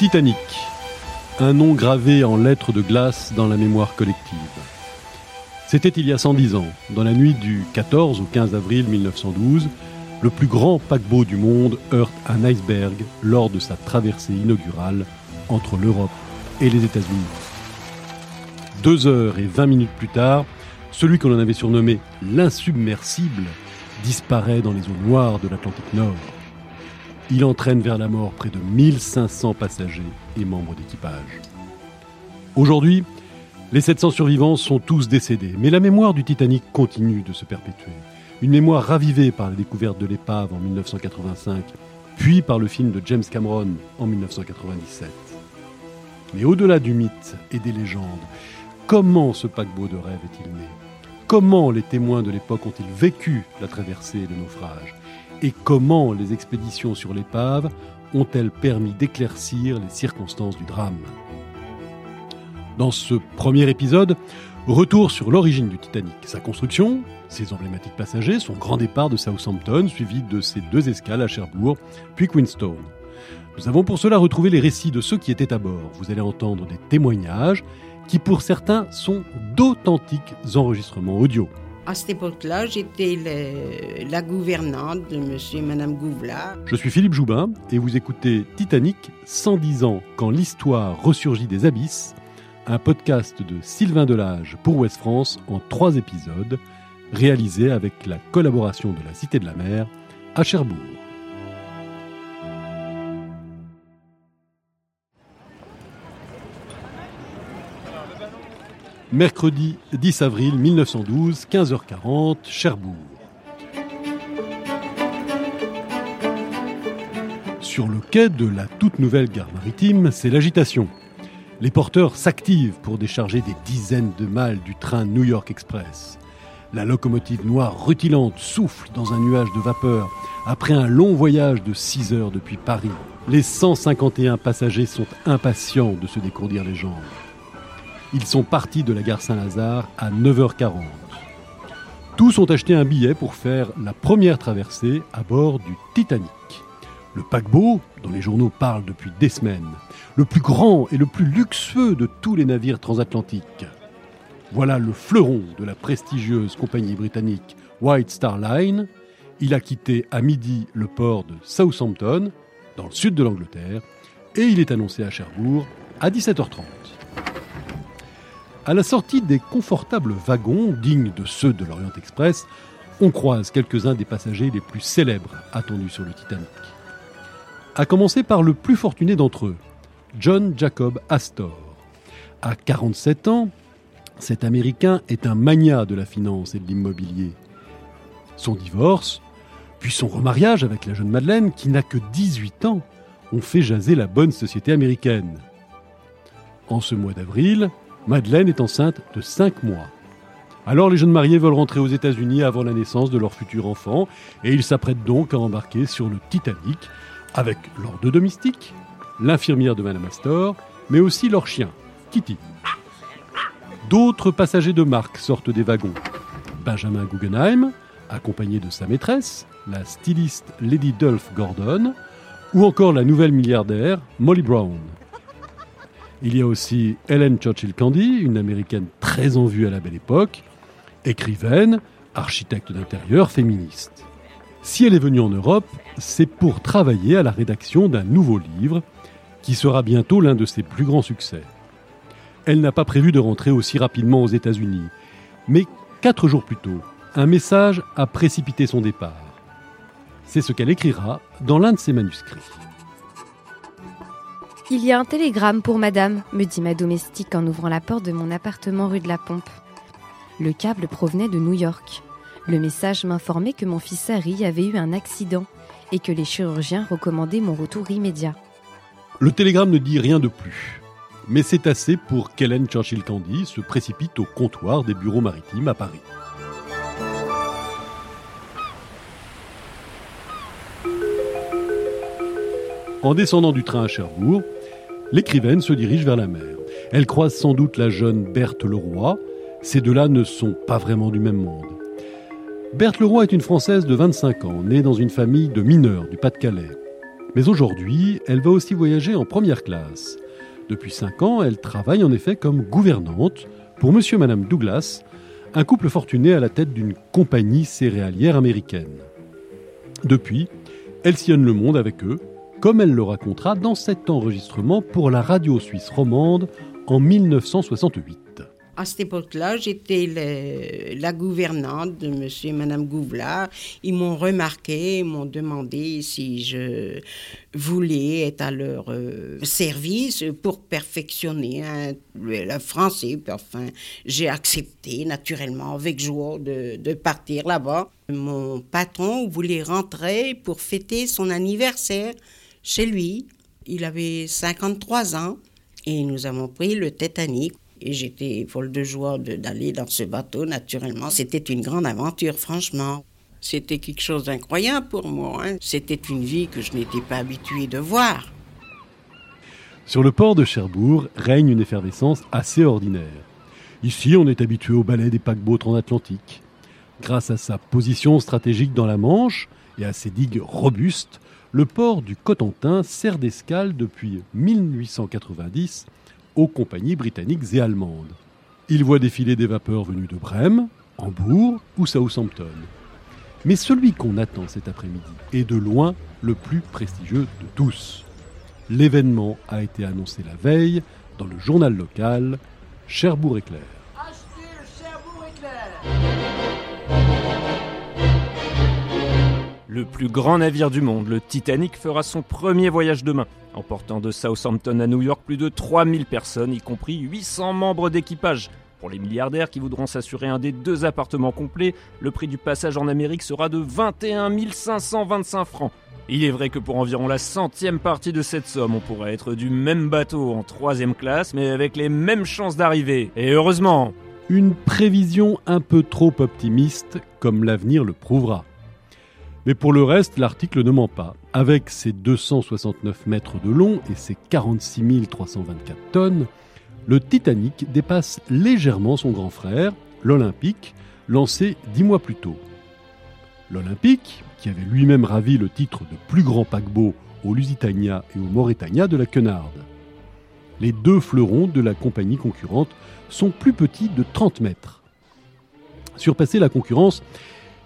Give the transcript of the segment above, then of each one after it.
Titanic, un nom gravé en lettres de glace dans la mémoire collective. C'était il y a 110 ans, dans la nuit du 14 au 15 avril 1912, le plus grand paquebot du monde heurte un iceberg lors de sa traversée inaugurale entre l'Europe et les États-Unis. Deux heures et vingt minutes plus tard, celui qu'on en avait surnommé l'insubmersible disparaît dans les eaux noires de l'Atlantique Nord. Il entraîne vers la mort près de 1500 passagers et membres d'équipage. Aujourd'hui, les 700 survivants sont tous décédés, mais la mémoire du Titanic continue de se perpétuer. Une mémoire ravivée par la découverte de l'épave en 1985, puis par le film de James Cameron en 1997. Mais au-delà du mythe et des légendes, comment ce paquebot de rêve est-il né? Comment les témoins de l'époque ont-ils vécu la traversée et le naufrage? Et comment les expéditions sur l'épave ont-elles permis d'éclaircir les circonstances du drame? Dans ce premier épisode, retour sur l'origine du Titanic, sa construction, ses emblématiques passagers, son grand départ de Southampton, suivi de ses deux escales à Cherbourg, puis Queenstown. Nous avons pour cela retrouvé les récits de ceux qui étaient à bord. Vous allez entendre des témoignages qui pour certains sont d'authentiques enregistrements audio. À cette époque-là, j'étais la gouvernante de monsieur et madame Gouvelard. Je suis Philippe Joubin et vous écoutez Titanic 110 ans quand l'histoire ressurgit des abysses, un podcast de Sylvain Delage pour Ouest France en trois épisodes, réalisé avec la collaboration de la Cité de la Mer à Cherbourg. Mercredi 10 avril 1912, 15h40, Cherbourg. Sur le quai de la toute nouvelle gare maritime, c'est l'agitation. Les porteurs s'activent pour décharger des dizaines de malles du train New York Express. La locomotive noire rutilante souffle dans un nuage de vapeur après un long voyage de 6 heures depuis Paris. Les 151 passagers sont impatients de se décourdir les jambes. Ils sont partis de la gare Saint-Lazare à 9h40. Tous ont acheté un billet pour faire la première traversée à bord du Titanic. Le paquebot, dont les journaux parlent depuis des semaines, le plus grand et le plus luxueux de tous les navires transatlantiques. Voilà le fleuron de la prestigieuse compagnie britannique White Star Line. Il a quitté à midi le port de Southampton, dans le sud de l'Angleterre, et il est annoncé à Cherbourg à 17h30. À la sortie des confortables wagons, dignes de ceux de l'Orient Express, on croise quelques-uns des passagers les plus célèbres attendus sur le Titanic. À commencer par le plus fortuné d'entre eux, John Jacob Astor. À 47 ans, cet Américain est un magnat de la finance et de l'immobilier. Son divorce, puis son remariage avec la jeune Madeleine, qui n'a que 18 ans, ont fait jaser la bonne société américaine. En ce mois d'avril, Madeleine est enceinte de 5 mois. Alors les jeunes mariés veulent rentrer aux États-Unis avant la naissance de leur futur enfant et ils s'apprêtent donc à embarquer sur le Titanic avec leurs deux domestiques, l'infirmière de Madame Astor, mais aussi leur chien, Kitty. D'autres passagers de marque sortent des wagons. Benjamin Guggenheim, accompagné de sa maîtresse, la styliste Lady Dolph Gordon, ou encore la nouvelle milliardaire Molly Brown. Il y a aussi Helen Churchill Candy, une américaine très en vue à la belle époque, écrivaine, architecte d'intérieur, féministe. Si elle est venue en Europe, c'est pour travailler à la rédaction d'un nouveau livre qui sera bientôt l'un de ses plus grands succès. Elle n'a pas prévu de rentrer aussi rapidement aux États-Unis, mais quatre jours plus tôt, un message a précipité son départ. C'est ce qu'elle écrira dans l'un de ses manuscrits. Il y a un télégramme pour madame, me dit ma domestique en ouvrant la porte de mon appartement rue de la Pompe. Le câble provenait de New York. Le message m'informait que mon fils Harry avait eu un accident et que les chirurgiens recommandaient mon retour immédiat. Le télégramme ne dit rien de plus, mais c'est assez pour qu'Hélène Churchill Candy se précipite au comptoir des bureaux maritimes à Paris. En descendant du train à Cherbourg, l'écrivaine se dirige vers la mer. Elle croise sans doute la jeune Berthe Leroy. Ces deux-là ne sont pas vraiment du même monde. Berthe Leroy est une Française de 25 ans, née dans une famille de mineurs du Pas-de-Calais. Mais aujourd'hui, elle va aussi voyager en première classe. Depuis 5 ans, elle travaille en effet comme gouvernante pour monsieur et madame Douglas, un couple fortuné à la tête d'une compagnie céréalière américaine. Depuis, elle sillonne le monde avec eux, comme elle le racontera dans cet enregistrement pour la radio suisse romande en 1968. À cette époque-là, j'étais la gouvernante de monsieur et madame Gouvlard. Ils m'ont remarqué, ils m'ont demandé si je voulais être à leur euh, service pour perfectionner hein, le, français. enfin, j'ai accepté naturellement avec joie de partir là-bas. Mon patron voulait rentrer pour fêter son anniversaire chez lui. Il avait 53 ans et nous avons pris le Titanic. Et j'étais folle de joie d'aller dans ce bateau, naturellement. C'était une grande aventure, franchement. C'était quelque chose d'incroyable pour moi. Hein. C'était une vie que je n'étais pas habituée de voir. Sur le port de Cherbourg règne une effervescence assez ordinaire. Ici, on est habitué au balai des paquebots transatlantiques. Grâce à sa position stratégique dans la Manche et à ses digues robustes, le port du Cotentin sert d'escale depuis 1890 aux compagnies britanniques et allemandes. Il voit défiler des vapeurs venues de Brême, Hambourg ou Southampton. Mais celui qu'on attend cet après-midi est de loin le plus prestigieux de tous. L'événement a été annoncé la veille dans le journal local Cherbourg Le plus grand navire du monde, le Titanic, fera son premier voyage demain, emportant de Southampton à New York plus de 3000 personnes, y compris 800 membres d'équipage. Pour les milliardaires qui voudront s'assurer un des deux appartements complets, le prix du passage en Amérique sera de 21 525 francs. Il est vrai que pour environ la centième partie de cette somme, on pourrait être du même bateau en troisième classe, mais avec les mêmes chances d'arriver. Et heureusement Une prévision un peu trop optimiste, comme l'avenir le prouvera. Mais pour le reste, l'article ne ment pas. Avec ses 269 mètres de long et ses 46 324 tonnes, le Titanic dépasse légèrement son grand frère, l'Olympique, lancé dix mois plus tôt. L'Olympique, qui avait lui-même ravi le titre de plus grand paquebot au Lusitania et au Mauritania de la Cunard. Les deux fleurons de la compagnie concurrente sont plus petits de 30 mètres. Surpasser la concurrence,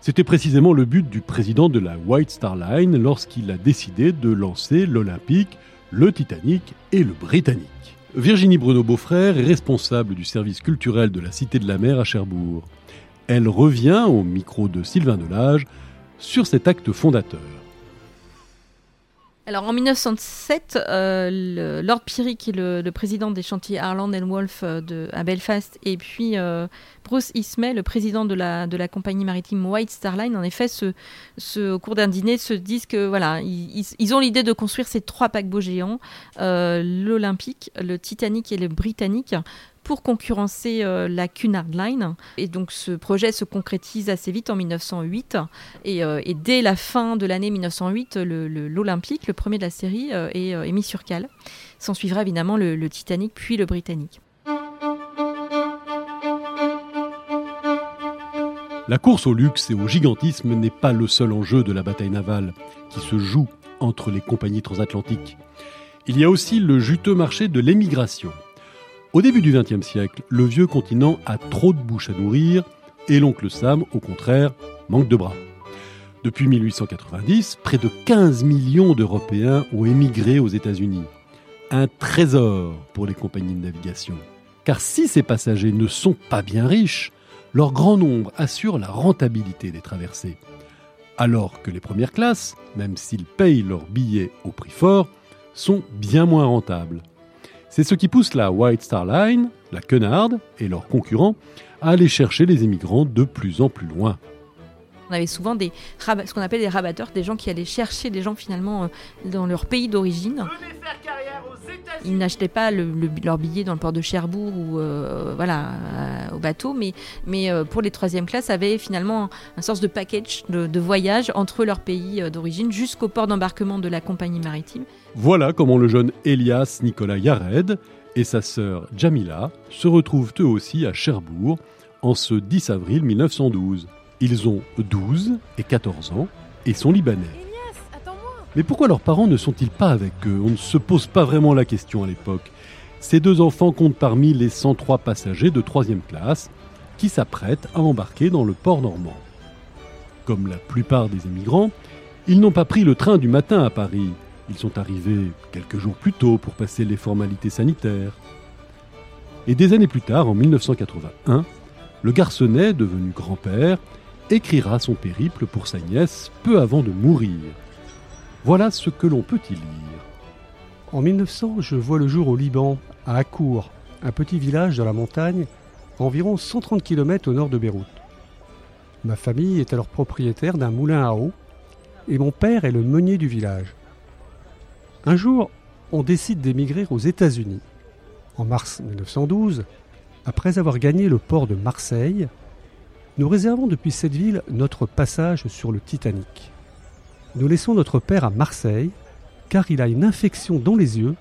c'était précisément le but du président de la White Star Line lorsqu'il a décidé de lancer l'Olympique, le Titanic et le Britannique. Virginie Bruno-Beaufrère est responsable du service culturel de la Cité de la Mer à Cherbourg. Elle revient au micro de Sylvain Delage sur cet acte fondateur. Alors en 1907, euh, Lord Peary, qui est le, président des chantiers Harland Wolff euh, à Belfast, et puis euh, Bruce Ismay, le président de la, compagnie maritime White Star Line, en effet, au cours d'un dîner, se disent que voilà, ils, ont l'idée de construire ces trois paquebots géants, l'Olympique, le Titanic et le Britannique, pour concurrencer euh, la Cunard Line. Et donc ce projet se concrétise assez vite en 1908. Euh, et, dès la fin de l'année 1908, l'Olympique, le, premier de la série, euh, est, mis sur cale. S'en suivra évidemment le, le Titanic puis le Britannique. La course au luxe et au gigantisme n'est pas le seul enjeu de la bataille navale qui se joue entre les compagnies transatlantiques. Il y a aussi le juteux marché de l'émigration. Au début du XXe siècle, le vieux continent a trop de bouches à nourrir et l'oncle Sam, au contraire, manque de bras. Depuis 1890, près de 15 millions d'Européens ont émigré aux États-Unis. Un trésor pour les compagnies de navigation. Car si ces passagers ne sont pas bien riches, leur grand nombre assure la rentabilité des traversées. Alors que les premières classes, même s'ils payent leurs billets au prix fort, sont bien moins rentables. C'est ce qui pousse la White Star Line, la Cunard et leurs concurrents à aller chercher les immigrants de plus en plus loin. On avait souvent des ce qu'on appelle des rabatteurs, des gens qui allaient chercher des gens finalement euh, dans leur pays d'origine. Ils n'achetaient pas leur billet dans le port de Cherbourg ou euh, voilà euh, au bateau, mais, mais pour les troisième classes avaient finalement un, sorte de package de, voyage entre leur pays d'origine jusqu'au port d'embarquement de la compagnie maritime. Voilà comment le jeune Elias Nicolas Yared et sa sœur Jamila se retrouvent eux aussi à Cherbourg en ce 10 avril 1912. Ils ont 12 et 14 ans et sont libanais. Mais pourquoi leurs parents ne sont-ils pas avec eux? On ne se pose pas vraiment la question à l'époque. Ces deux enfants comptent parmi les 103 passagers de troisième classe qui s'apprêtent à embarquer dans le port normand. Comme la plupart des émigrants, ils n'ont pas pris le train du matin à Paris. Ils sont arrivés quelques jours plus tôt pour passer les formalités sanitaires. Et des années plus tard, en 1981, le garçonnet, devenu grand-père, écrira son périple pour sa nièce peu avant de mourir. Voilà ce que l'on peut y lire. En 1900, je vois le jour au Liban, à Akour, un petit village dans la montagne, environ 130 km au nord de Beyrouth. Ma famille est alors propriétaire d'un moulin à eau et mon père est le meunier du village. Un jour, on décide d'émigrer aux États-Unis. En mars 1912, après avoir gagné le port de Marseille, nous réservons depuis cette ville notre passage sur le Titanic. Nous laissons notre père à Marseille car il a une infection dans les yeux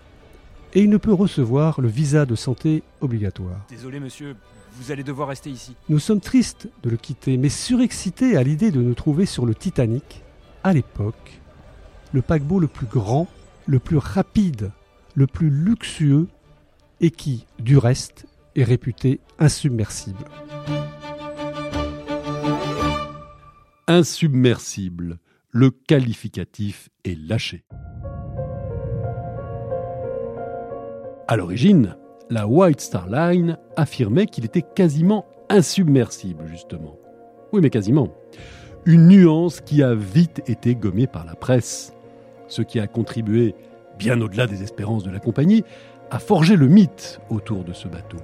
et il ne peut recevoir le visa de santé obligatoire. Désolé monsieur, vous allez devoir rester ici. Nous sommes tristes de le quitter, mais surexcités à l'idée de nous trouver sur le Titanic, à l'époque, le paquebot le plus grand, le plus rapide, le plus luxueux et qui, du reste, est réputé insubmersible. Insubmersible, le qualificatif est lâché. À l'origine, la White Star Line affirmait qu'il était quasiment insubmersible, justement. Oui, mais quasiment. Une nuance qui a vite été gommée par la presse, ce qui a contribué, bien au-delà des espérances de la compagnie, à forger le mythe autour de ce bateau.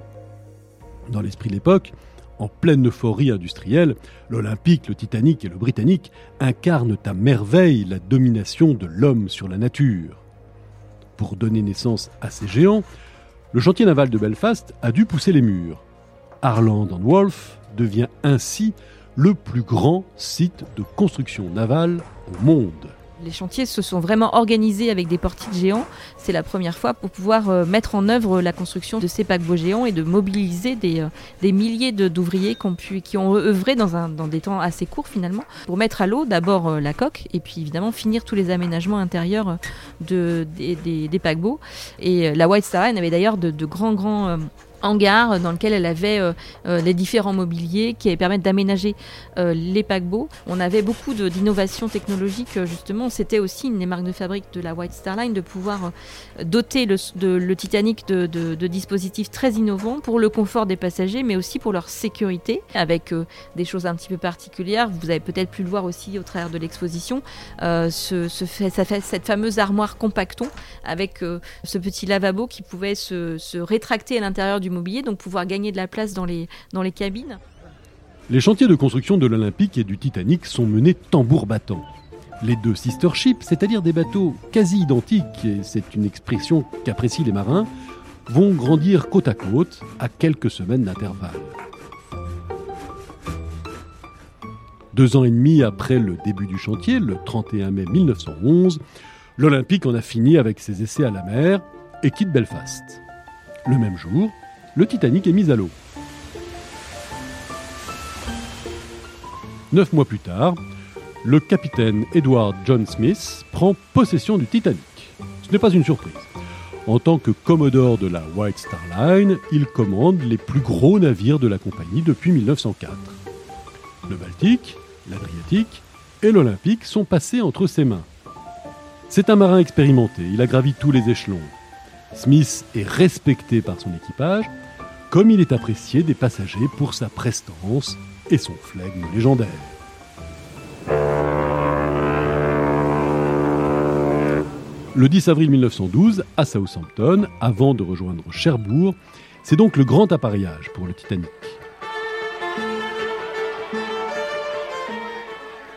Dans l'esprit de l'époque, en pleine euphorie industrielle, l'Olympique, le Titanic et le Britannique incarnent à merveille la domination de l'homme sur la nature. Pour donner naissance à ces géants, le chantier naval de Belfast a dû pousser les murs. Harland Wolff devient ainsi le plus grand site de construction navale au monde. Les chantiers se sont vraiment organisés avec des portiques géants. C'est la première fois pour pouvoir euh, mettre en œuvre la construction de ces paquebots géants et de mobiliser des, euh, milliers d'ouvriers qui, ont œuvré dans, des temps assez courts finalement pour mettre à l'eau d'abord euh, la coque et puis évidemment finir tous les aménagements intérieurs de, des, paquebots. Et la White Star avait d'ailleurs de, grands grands hangar dans lequel elle avait euh, euh, les différents mobiliers qui permettent d'aménager euh, les paquebots. On avait beaucoup d'innovations technologiques justement. C'était aussi une des marques de fabrique de la White Star Line de pouvoir doter le, Titanic de, dispositifs très innovants pour le confort des passagers, mais aussi pour leur sécurité, avec des choses un petit peu particulières. Vous avez peut-être pu le voir aussi au travers de l'exposition. Cette fameuse armoire compacton avec ce petit lavabo qui pouvait se rétracter à l'intérieur du donc pouvoir gagner de la place dans les, dans les cabines. Les chantiers de construction de l'Olympique et du Titanic sont menés tambour battant. Les deux sister ships, c'est-à-dire des bateaux quasi identiques, et c'est une expression qu'apprécient les marins, vont grandir côte à côte à quelques semaines d'intervalle. Deux ans et demi après le début du chantier, le 31 mai 1911, l'Olympique en a fini avec ses essais à la mer et quitte Belfast. Le même jour, le Titanic est mis à l'eau. Neuf mois plus tard, le capitaine Edward John Smith prend possession du Titanic. Ce n'est pas une surprise. En tant que commodore de la White Star Line, il commande les plus gros navires de la compagnie depuis 1904. Le Baltique, l'Adriatique et l'Olympique sont passés entre ses mains. C'est un marin expérimenté, il a gravi tous les échelons. Smith est respecté par son équipage comme il est apprécié des passagers pour sa prestance et son flegme légendaire. Le 10 avril 1912, à Southampton, avant de rejoindre Cherbourg, c'est donc le grand appareillage pour le Titanic.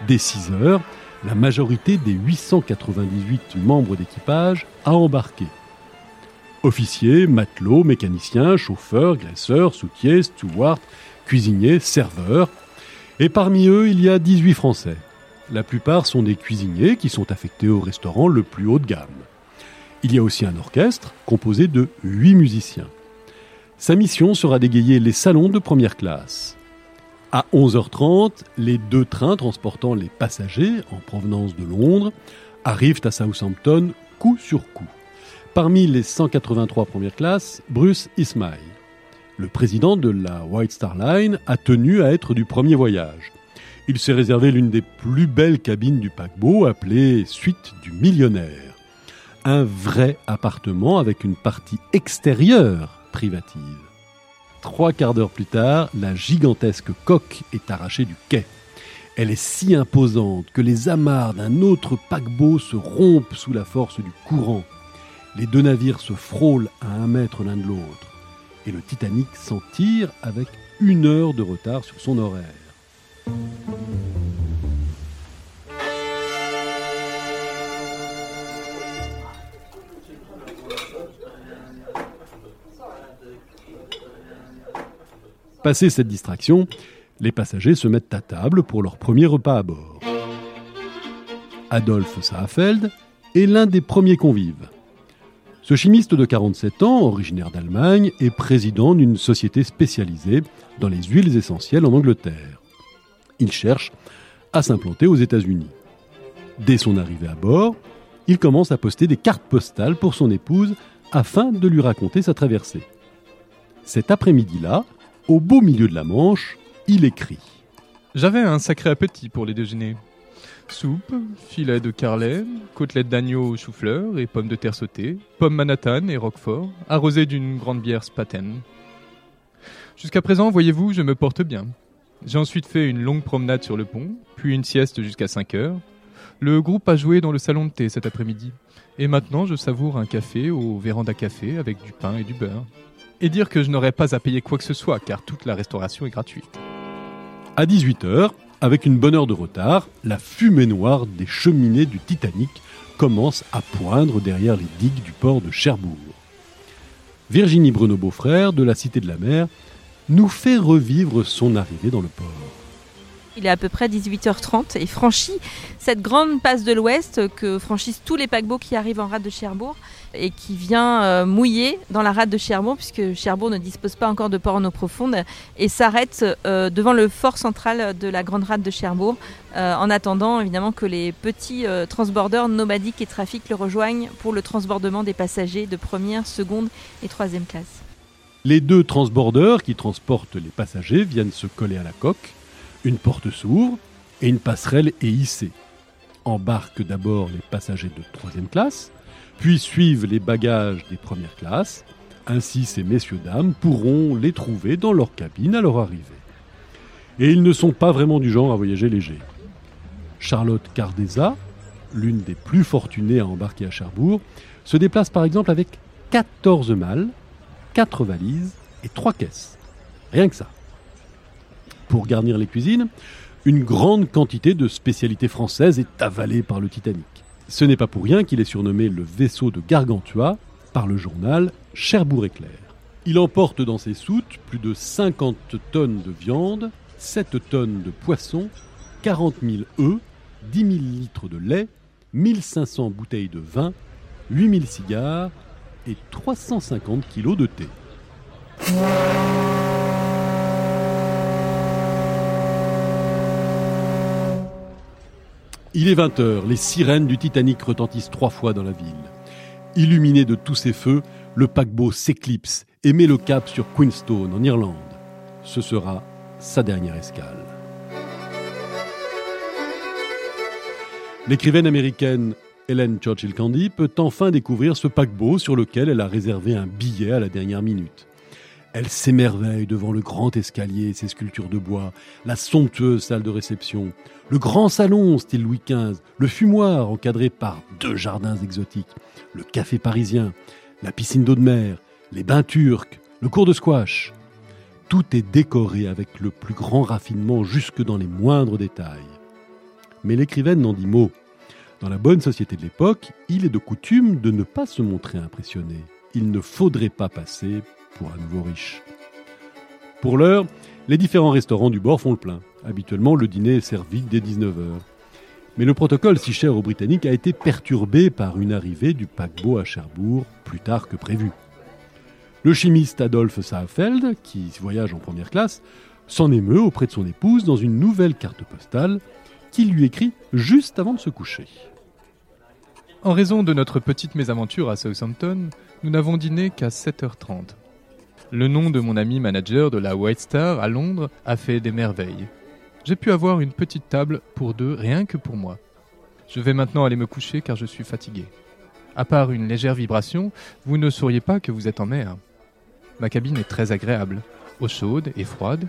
Dès 6 heures, la majorité des 898 membres d'équipage a embarqué. Officiers, matelots, mécaniciens, chauffeurs, graisseurs, soutiers, stewards, cuisiniers, serveurs. Et parmi eux, il y a 18 Français. La plupart sont des cuisiniers qui sont affectés au restaurant le plus haut de gamme. Il y a aussi un orchestre composé de 8 musiciens. Sa mission sera d'égayer les salons de première classe. À 11h30, les deux trains transportant les passagers en provenance de Londres arrivent à Southampton coup sur coup. Parmi les 183 premières classes, Bruce Ismay. Le président de la White Star Line a tenu à être du premier voyage. Il s'est réservé l'une des plus belles cabines du paquebot appelée Suite du Millionnaire. Un vrai appartement avec une partie extérieure privative. Trois quarts d'heure plus tard, la gigantesque coque est arrachée du quai. Elle est si imposante que les amarres d'un autre paquebot se rompent sous la force du courant. Les deux navires se frôlent à un mètre l'un de l'autre. Et le Titanic s'en tire avec une heure de retard sur son horaire. Passé cette distraction, les passagers se mettent à table pour leur premier repas à bord. Adolphe Saalfeld est l'un des premiers convives. Ce chimiste de 47 ans, originaire d'Allemagne, est président d'une société spécialisée dans les huiles essentielles en Angleterre. Il cherche à s'implanter aux États-Unis. Dès son arrivée à bord, il commence à poster des cartes postales pour son épouse afin de lui raconter sa traversée. Cet après-midi-là, au beau milieu de la Manche, il écrit. J'avais un sacré appétit pour les déjeuners. Soupe, filet de carlet, côtelettes d'agneau au chou-fleur et pommes de terre sautées, pommes Manhattan et Roquefort, arrosées d'une grande bière Spaten. Jusqu'à présent, voyez-vous, je me porte bien. J'ai ensuite fait une longue promenade sur le pont, puis une sieste jusqu'à 5 heures. Le groupe a joué dans le salon de thé cet après-midi. Et maintenant, je savoure un café au véranda café avec du pain et du beurre. Et dire que je n'aurai pas à payer quoi que ce soit, car toute la restauration est gratuite. À 18h, avec une bonne heure de retard, la fumée noire des cheminées du Titanic commence à poindre derrière les digues du port de Cherbourg. Virginie Bruno Beaufrère, de la Cité de la Mer, nous fait revivre son arrivée dans le port. Il est à peu près 18h30 et franchit cette grande passe de l'Ouest que franchissent tous les paquebots qui arrivent en rade de Cherbourg et qui vient euh, mouiller dans la rade de Cherbourg puisque Cherbourg ne dispose pas encore de port en eau profonde et s'arrête euh, devant le fort central de la grande rade de Cherbourg euh, en attendant évidemment que les petits transbordeurs nomadiques et trafics le rejoignent pour le transbordement des passagers de première, seconde et troisième classe. Les deux transbordeurs qui transportent les passagers viennent se coller à la coque une porte s'ouvre et une passerelle est hissée. Embarquent d'abord les passagers de troisième classe, puis suivent les bagages des premières classes. Ainsi, ces messieurs-dames pourront les trouver dans leur cabine à leur arrivée. Et ils ne sont pas vraiment du genre à voyager léger. Charlotte Cardeza, l'une des plus fortunées à embarquer à Cherbourg, se déplace par exemple avec 14 malles, 4 valises et 3 caisses. Rien que ça pour garnir les cuisines, une grande quantité de spécialités françaises est avalée par le Titanic. Ce n'est pas pour rien qu'il est surnommé le vaisseau de Gargantua par le journal Cherbourg Éclair. Il emporte dans ses soutes plus de 50 tonnes de viande, 7 tonnes de poisson, 40 000 œufs, 10 000 litres de lait, 1500 bouteilles de vin, 8000 cigares et 350 kilos de thé. Il est 20h, les sirènes du Titanic retentissent trois fois dans la ville. Illuminé de tous ses feux, le paquebot s'éclipse et met le cap sur Queenstone, en Irlande. Ce sera sa dernière escale. L'écrivaine américaine Helen Churchill Candy peut enfin découvrir ce paquebot sur lequel elle a réservé un billet à la dernière minute. Elle s'émerveille devant le grand escalier ses sculptures de bois, la somptueuse salle de réception, le grand salon style Louis XV, le fumoir encadré par deux jardins exotiques, le café parisien, la piscine d'eau de mer, les bains turcs, le cours de squash. Tout est décoré avec le plus grand raffinement jusque dans les moindres détails. Mais l'écrivaine n'en dit mot. Dans la bonne société de l'époque, il est de coutume de ne pas se montrer impressionné. Il ne faudrait pas passer pour un nouveau riche. Pour l'heure, les différents restaurants du bord font le plein. Habituellement, le dîner est servi dès 19h. Mais le protocole si cher aux Britanniques a été perturbé par une arrivée du paquebot à Cherbourg plus tard que prévu. Le chimiste Adolphe Saalfeld, qui voyage en première classe, s'en émeut auprès de son épouse dans une nouvelle carte postale qu'il lui écrit juste avant de se coucher. En raison de notre petite mésaventure à Southampton, nous n'avons dîné qu'à 7h30. Le nom de mon ami manager de la White Star à Londres a fait des merveilles. J'ai pu avoir une petite table pour deux rien que pour moi. Je vais maintenant aller me coucher car je suis fatigué. À part une légère vibration, vous ne sauriez pas que vous êtes en mer. Ma cabine est très agréable, eau chaude et froide,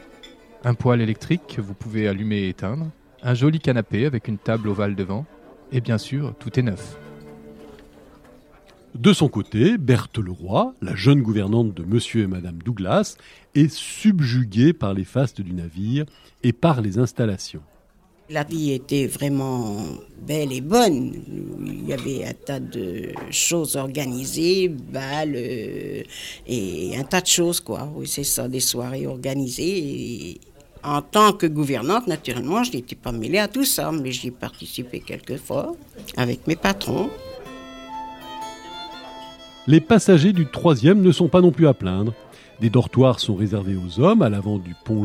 un poêle électrique que vous pouvez allumer et éteindre, un joli canapé avec une table ovale devant, et bien sûr, tout est neuf. De son côté, Berthe Leroy, la jeune gouvernante de Monsieur et Madame Douglas, est subjuguée par les fastes du navire et par les installations. La vie était vraiment belle et bonne. Il y avait un tas de choses organisées, balles euh, et un tas de choses, quoi. Oui, c'est ça, des soirées organisées. En tant que gouvernante, naturellement, je n'étais pas mêlée à tout ça, mais j'y participé quelques fois avec mes patrons. Les passagers du troisième ne sont pas non plus à plaindre. Des dortoirs sont réservés aux hommes à l'avant du pont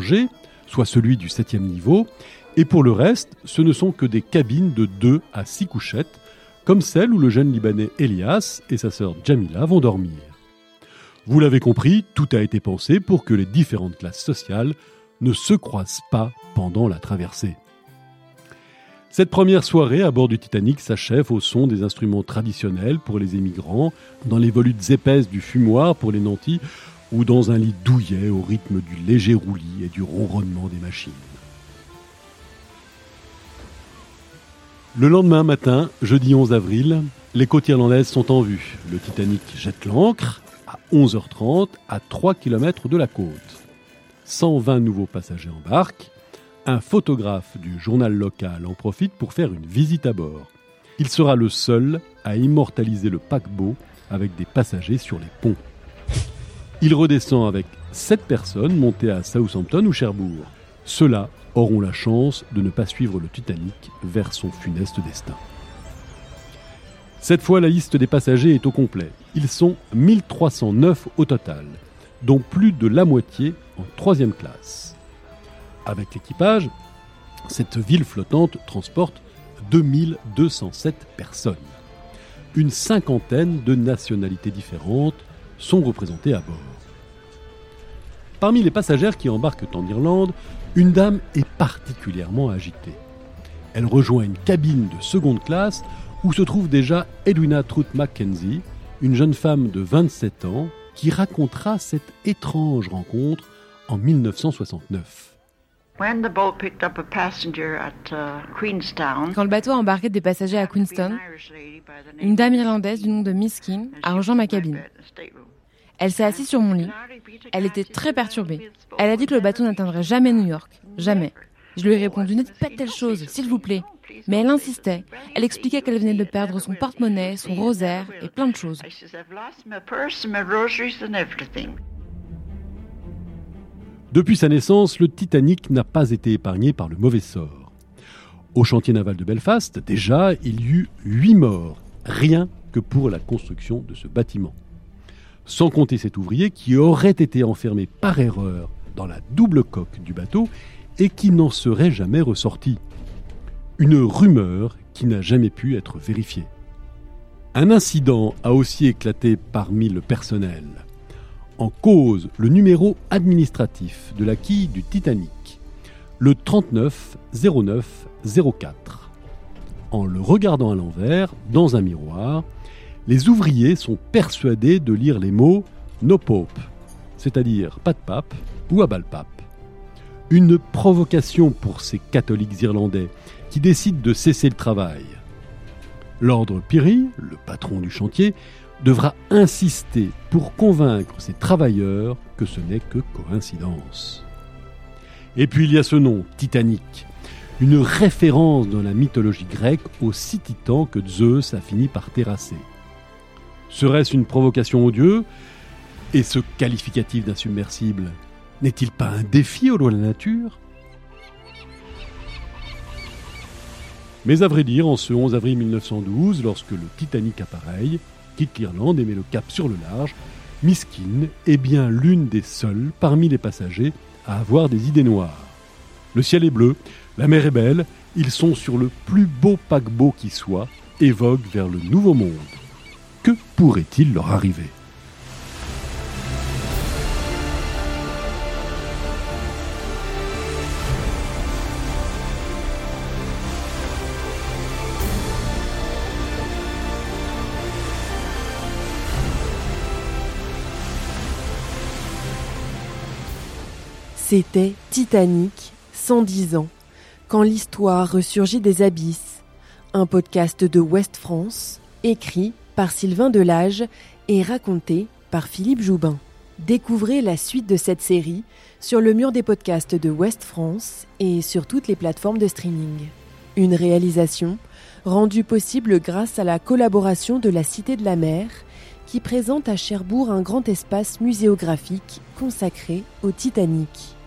soit celui du septième niveau, et pour le reste, ce ne sont que des cabines de 2 à 6 couchettes, comme celle où le jeune Libanais Elias et sa sœur Jamila vont dormir. Vous l'avez compris, tout a été pensé pour que les différentes classes sociales ne se croisent pas pendant la traversée. Cette première soirée à bord du Titanic s'achève au son des instruments traditionnels pour les émigrants, dans les volutes épaisses du fumoir pour les nantis, ou dans un lit douillet au rythme du léger roulis et du ronronnement des machines. Le lendemain matin, jeudi 11 avril, les côtes irlandaises sont en vue. Le Titanic jette l'ancre à 11h30 à 3 km de la côte. 120 nouveaux passagers embarquent un photographe du journal local en profite pour faire une visite à bord. Il sera le seul à immortaliser le paquebot avec des passagers sur les ponts. Il redescend avec sept personnes montées à Southampton ou Cherbourg. Ceux-là auront la chance de ne pas suivre le Titanic vers son funeste destin. Cette fois, la liste des passagers est au complet. Ils sont 1309 au total, dont plus de la moitié en troisième classe. Avec l'équipage, cette ville flottante transporte 2207 personnes. Une cinquantaine de nationalités différentes sont représentées à bord. Parmi les passagères qui embarquent en Irlande, une dame est particulièrement agitée. Elle rejoint une cabine de seconde classe où se trouve déjà Edwina Truth Mackenzie, une jeune femme de 27 ans qui racontera cette étrange rencontre en 1969. Uh, Quand le bateau a embarqué des passagers à Queenstown, une dame irlandaise du nom de Miss King a rejoint ma cabine. Elle s'est assise sur mon lit. Elle était très perturbée. Elle a dit que le bateau n'atteindrait jamais New York. Jamais. Je lui ai répondu Ne dites pas de telle chose, s'il vous plaît. Mais elle insistait. Elle expliquait qu'elle venait de perdre son porte-monnaie, son rosaire et plein de choses. Depuis sa naissance, le Titanic n'a pas été épargné par le mauvais sort. Au chantier naval de Belfast, déjà, il y eut huit morts, rien que pour la construction de ce bâtiment. Sans compter cet ouvrier qui aurait été enfermé par erreur dans la double coque du bateau et qui n'en serait jamais ressorti. Une rumeur qui n'a jamais pu être vérifiée. Un incident a aussi éclaté parmi le personnel en cause le numéro administratif de la quille du Titanic, le 390904. En le regardant à l'envers, dans un miroir, les ouvriers sont persuadés de lire les mots No Pope, c'est-à-dire pas de pape ou pape. Une provocation pour ces catholiques irlandais qui décident de cesser le travail. L'ordre Piri, le patron du chantier, devra insister pour convaincre ses travailleurs que ce n'est que coïncidence. Et puis il y a ce nom, Titanic, une référence dans la mythologie grecque aux six titans que Zeus a fini par terrasser. Serait-ce une provocation aux dieux Et ce qualificatif d'insubmersible n'est-il pas un défi aux lois de la nature? Mais à vrai dire, en ce 11 avril 1912, lorsque le Titanic appareille, quitte l'Irlande et met le cap sur le large, Miskin est bien l'une des seules parmi les passagers à avoir des idées noires. Le ciel est bleu, la mer est belle, ils sont sur le plus beau paquebot qui soit, et voguent vers le nouveau monde. Que pourrait-il leur arriver? C'était Titanic, 110 ans, quand l'histoire ressurgit des abysses. Un podcast de Ouest France, écrit par Sylvain Delage et raconté par Philippe Joubin. Découvrez la suite de cette série sur le mur des podcasts de Ouest France et sur toutes les plateformes de streaming. Une réalisation rendue possible grâce à la collaboration de la Cité de la Mer, qui présente à Cherbourg un grand espace muséographique consacré au Titanic.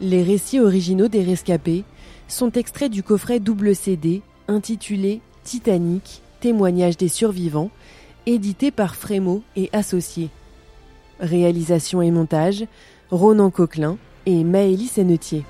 Les récits originaux des rescapés sont extraits du coffret double CD intitulé Titanic, témoignage des survivants, édité par Frémo et Associés. Réalisation et montage, Ronan Coquelin et Maëlys Sennetier.